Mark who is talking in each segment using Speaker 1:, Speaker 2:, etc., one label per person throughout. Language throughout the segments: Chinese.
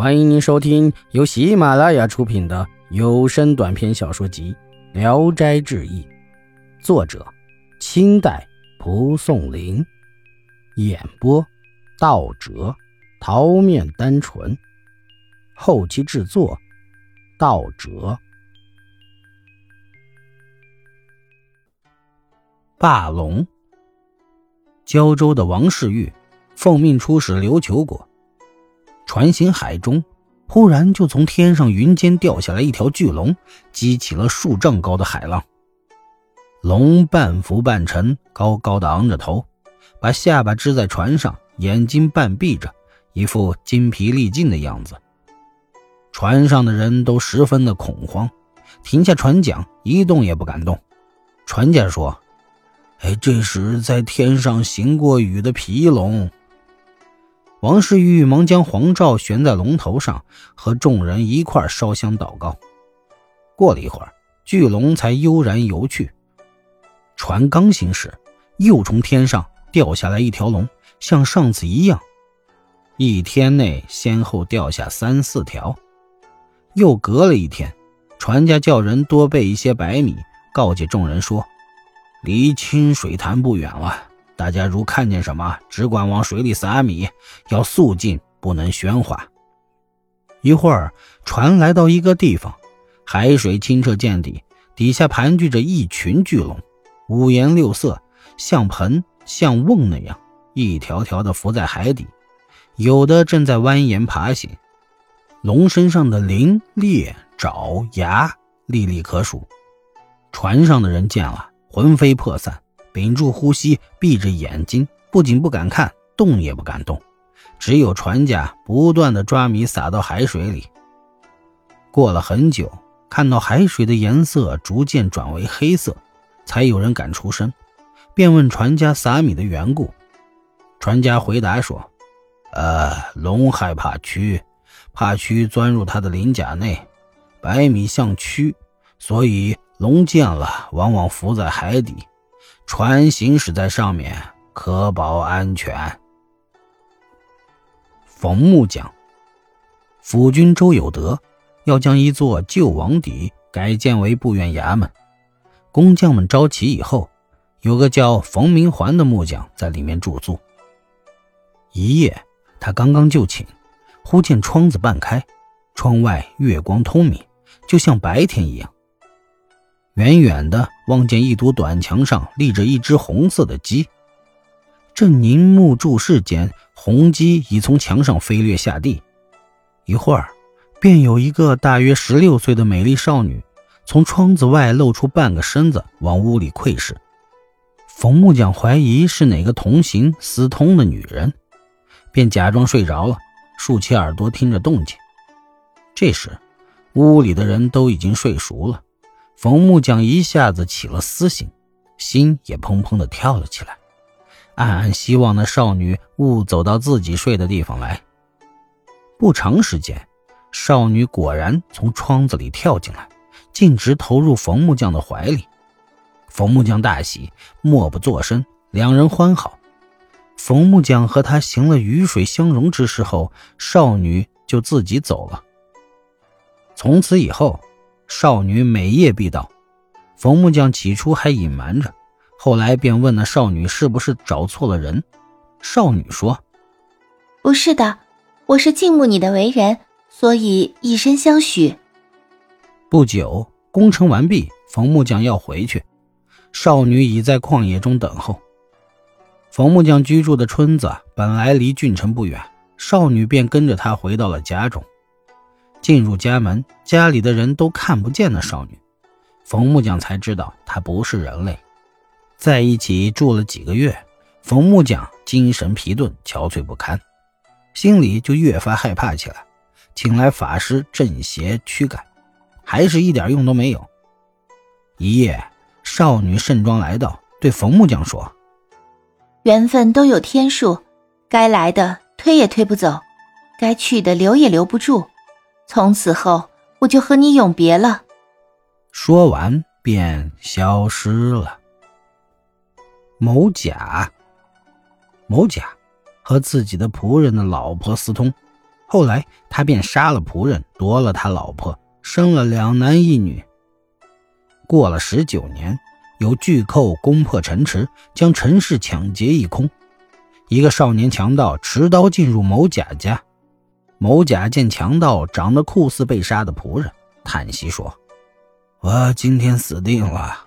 Speaker 1: 欢迎您收听由喜马拉雅出品的有声短篇小说集《聊斋志异》，作者：清代蒲松龄，演播：道哲、桃面单纯，后期制作：道哲。霸龙，胶州的王世玉奉命出使琉球国。船行海中，忽然就从天上云间掉下来一条巨龙，激起了数丈高的海浪。龙半浮半沉，高高的昂着头，把下巴支在船上，眼睛半闭着，一副精疲力尽的样子。船上的人都十分的恐慌，停下船桨，一动也不敢动。船家说：“哎，这是在天上行过雨的皮龙。”王世玉忙将黄罩悬在龙头上，和众人一块烧香祷告。过了一会儿，巨龙才悠然游去。船刚行驶，又从天上掉下来一条龙，像上次一样，一天内先后掉下三四条。又隔了一天，船家叫人多备一些白米，告诫众人说：“离清水潭不远了。”大家如看见什么，只管往水里撒米，要速进，不能喧哗。一会儿，船来到一个地方，海水清澈见底，底下盘踞着一群巨龙，五颜六色，像盆像瓮那样，一条条的浮在海底，有的正在蜿蜒爬行。龙身上的鳞、裂、爪、牙历历可数。船上的人见了，魂飞魄散。屏住呼吸，闭着眼睛，不仅不敢看，动也不敢动。只有船家不断的抓米撒到海水里。过了很久，看到海水的颜色逐渐转为黑色，才有人敢出声，便问船家撒米的缘故。船家回答说：“呃，龙害怕蛆，怕蛆钻入它的鳞甲内，白米像蛆，所以龙见了往往浮在海底。”船行驶在上面，可保安全。冯木匠，府君周有德要将一座旧王邸改建为部院衙门，工匠们招齐以后，有个叫冯明环的木匠在里面住宿。一夜，他刚刚就寝，忽见窗子半开，窗外月光通明，就像白天一样。远远的望见一堵短墙上立着一只红色的鸡，正凝目注视间，红鸡已从墙上飞掠下地。一会儿，便有一个大约十六岁的美丽少女从窗子外露出半个身子往屋里窥视。冯木匠怀疑是哪个同行私通的女人，便假装睡着了，竖起耳朵听着动静。这时，屋里的人都已经睡熟了。冯木匠一下子起了私心，心也砰砰的跳了起来，暗暗希望那少女勿走到自己睡的地方来。不长时间，少女果然从窗子里跳进来，径直投入冯木匠的怀里。冯木匠大喜，默不作声，两人欢好。冯木匠和他行了鱼水相融之事后，少女就自己走了。从此以后。少女每夜必到，冯木匠起初还隐瞒着，后来便问那少女是不是找错了人。少女说：“
Speaker 2: 不是的，我是敬慕你的为人，所以以身相许。”
Speaker 1: 不久，工程完毕，冯木匠要回去，少女已在旷野中等候。冯木匠居住的村子本来离郡城不远，少女便跟着他回到了家中。进入家门，家里的人都看不见那少女，冯木匠才知道她不是人类。在一起住了几个月，冯木匠精神疲顿、憔悴不堪，心里就越发害怕起来，请来法师镇邪驱赶，还是一点用都没有。一夜，少女盛装来到，对冯木匠说：“
Speaker 2: 缘分都有天数，该来的推也推不走，该去的留也留不住。”从此后，我就和你永别了。
Speaker 1: 说完，便消失了。某甲，某甲和自己的仆人的老婆私通，后来他便杀了仆人，夺了他老婆，生了两男一女。过了十九年，有巨寇攻破城池，将城市抢劫一空。一个少年强盗持刀进入某甲家，某甲见强盗长得酷似被杀的仆人，叹息说：“我今天死定了。”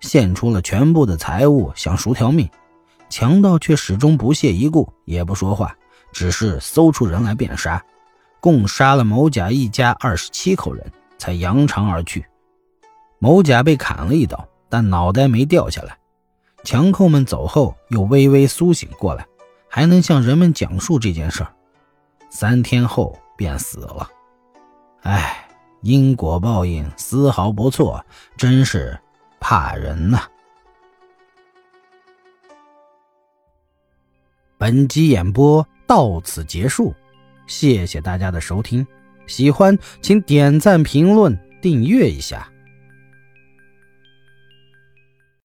Speaker 1: 献出了全部的财物，想赎条命。强盗却始终不屑一顾，也不说话，只是搜出人来便杀，共杀了某甲一家二十七口人，才扬长而去。某甲被砍了一刀，但脑袋没掉下来。强寇们走后，又微微苏醒过来，还能向人们讲述这件事儿。三天后便死了。唉，因果报应丝毫不错，真是怕人呐。本集演播到此结束，谢谢大家的收听。喜欢请点赞、评论、订阅一下。